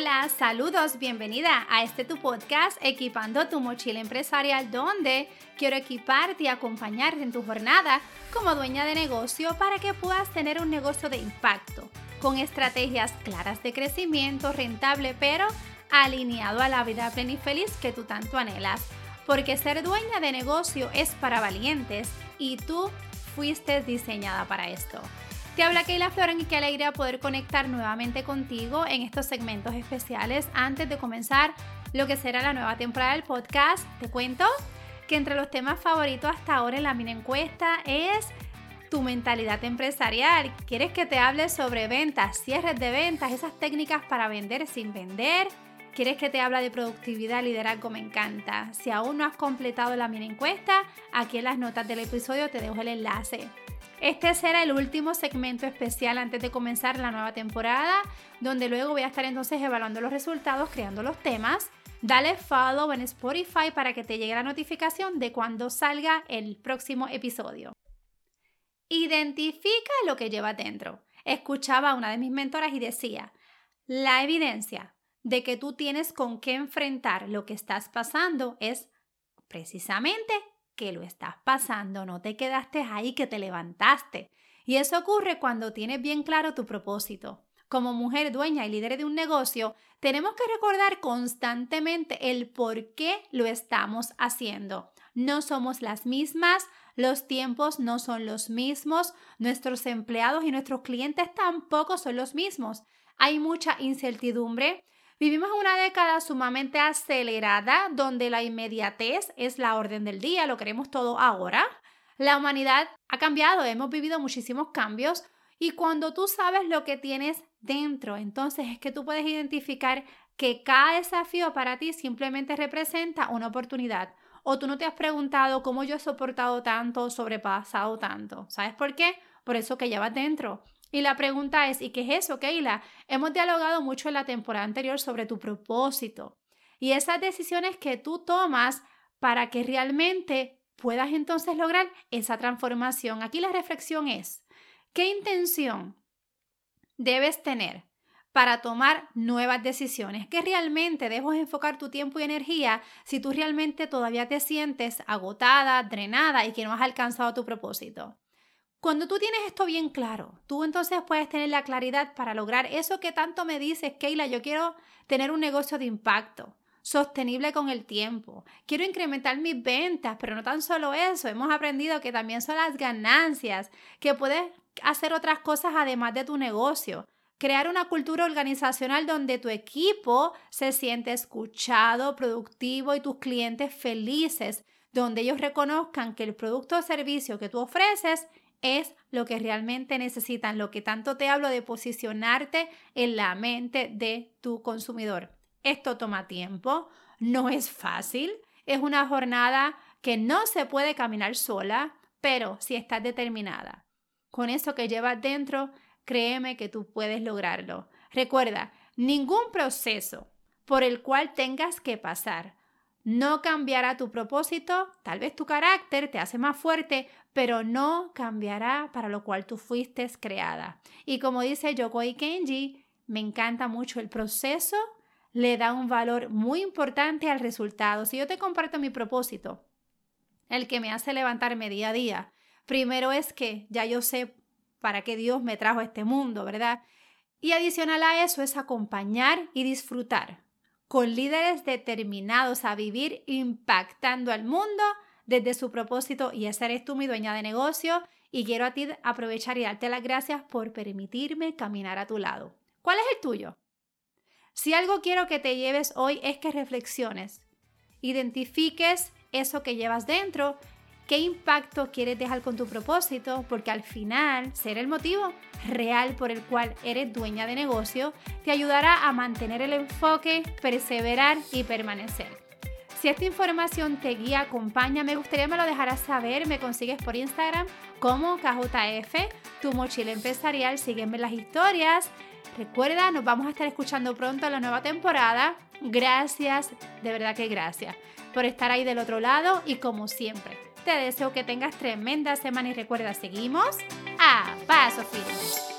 Hola, saludos, bienvenida a este tu podcast Equipando tu mochila empresarial donde quiero equiparte y acompañarte en tu jornada como dueña de negocio para que puedas tener un negocio de impacto con estrategias claras de crecimiento rentable pero alineado a la vida plena y feliz que tú tanto anhelas. Porque ser dueña de negocio es para valientes y tú fuiste diseñada para esto. Te habla Keila Floren y qué alegría poder conectar nuevamente contigo en estos segmentos especiales. Antes de comenzar lo que será la nueva temporada del podcast, te cuento que entre los temas favoritos hasta ahora en la mini encuesta es tu mentalidad empresarial. ¿Quieres que te hable sobre ventas, cierres de ventas, esas técnicas para vender sin vender? ¿Quieres que te hable de productividad, liderazgo? Me encanta. Si aún no has completado la mini encuesta, aquí en las notas del episodio te dejo el enlace. Este será el último segmento especial antes de comenzar la nueva temporada, donde luego voy a estar entonces evaluando los resultados, creando los temas. Dale follow en Spotify para que te llegue la notificación de cuando salga el próximo episodio. Identifica lo que lleva dentro. Escuchaba a una de mis mentoras y decía, la evidencia de que tú tienes con qué enfrentar lo que estás pasando es precisamente que lo estás pasando, no te quedaste ahí, que te levantaste. Y eso ocurre cuando tienes bien claro tu propósito. Como mujer dueña y líder de un negocio, tenemos que recordar constantemente el por qué lo estamos haciendo. No somos las mismas, los tiempos no son los mismos, nuestros empleados y nuestros clientes tampoco son los mismos. Hay mucha incertidumbre, Vivimos una década sumamente acelerada donde la inmediatez es la orden del día, lo queremos todo ahora. La humanidad ha cambiado, hemos vivido muchísimos cambios y cuando tú sabes lo que tienes dentro, entonces es que tú puedes identificar que cada desafío para ti simplemente representa una oportunidad. O tú no te has preguntado cómo yo he soportado tanto, sobrepasado tanto. ¿Sabes por qué? Por eso que llevas dentro. Y la pregunta es, ¿y qué es eso, Keila? Hemos dialogado mucho en la temporada anterior sobre tu propósito y esas decisiones que tú tomas para que realmente puedas entonces lograr esa transformación. Aquí la reflexión es, ¿qué intención debes tener para tomar nuevas decisiones? ¿Qué realmente debes enfocar tu tiempo y energía si tú realmente todavía te sientes agotada, drenada y que no has alcanzado tu propósito? Cuando tú tienes esto bien claro, tú entonces puedes tener la claridad para lograr eso que tanto me dices, Keila, yo quiero tener un negocio de impacto, sostenible con el tiempo. Quiero incrementar mis ventas, pero no tan solo eso, hemos aprendido que también son las ganancias, que puedes hacer otras cosas además de tu negocio. Crear una cultura organizacional donde tu equipo se siente escuchado, productivo y tus clientes felices, donde ellos reconozcan que el producto o servicio que tú ofreces es lo que realmente necesitan, lo que tanto te hablo de posicionarte en la mente de tu consumidor. Esto toma tiempo, no es fácil, es una jornada que no se puede caminar sola, pero si estás determinada con eso que llevas dentro, créeme que tú puedes lograrlo. Recuerda, ningún proceso por el cual tengas que pasar no cambiará tu propósito, tal vez tu carácter te hace más fuerte, pero no cambiará para lo cual tú fuiste creada. Y como dice Yokoi Kenji, me encanta mucho el proceso, le da un valor muy importante al resultado. Si yo te comparto mi propósito, el que me hace levantarme día a día, primero es que ya yo sé para qué Dios me trajo a este mundo, ¿verdad? Y adicional a eso es acompañar y disfrutar con líderes determinados a vivir impactando al mundo desde su propósito y esa eres tú mi dueña de negocio y quiero a ti aprovechar y darte las gracias por permitirme caminar a tu lado. ¿Cuál es el tuyo? Si algo quiero que te lleves hoy es que reflexiones, identifiques eso que llevas dentro qué impacto quieres dejar con tu propósito, porque al final ser el motivo real por el cual eres dueña de negocio te ayudará a mantener el enfoque, perseverar y permanecer. Si esta información te guía, acompaña, me gustaría me lo dejaras saber. Me consigues por Instagram como KJF, tu mochila empresarial. Sígueme las historias. Recuerda, nos vamos a estar escuchando pronto en la nueva temporada. Gracias, de verdad que gracias por estar ahí del otro lado y como siempre te deseo que tengas tremenda semana y recuerda, seguimos a paso firme.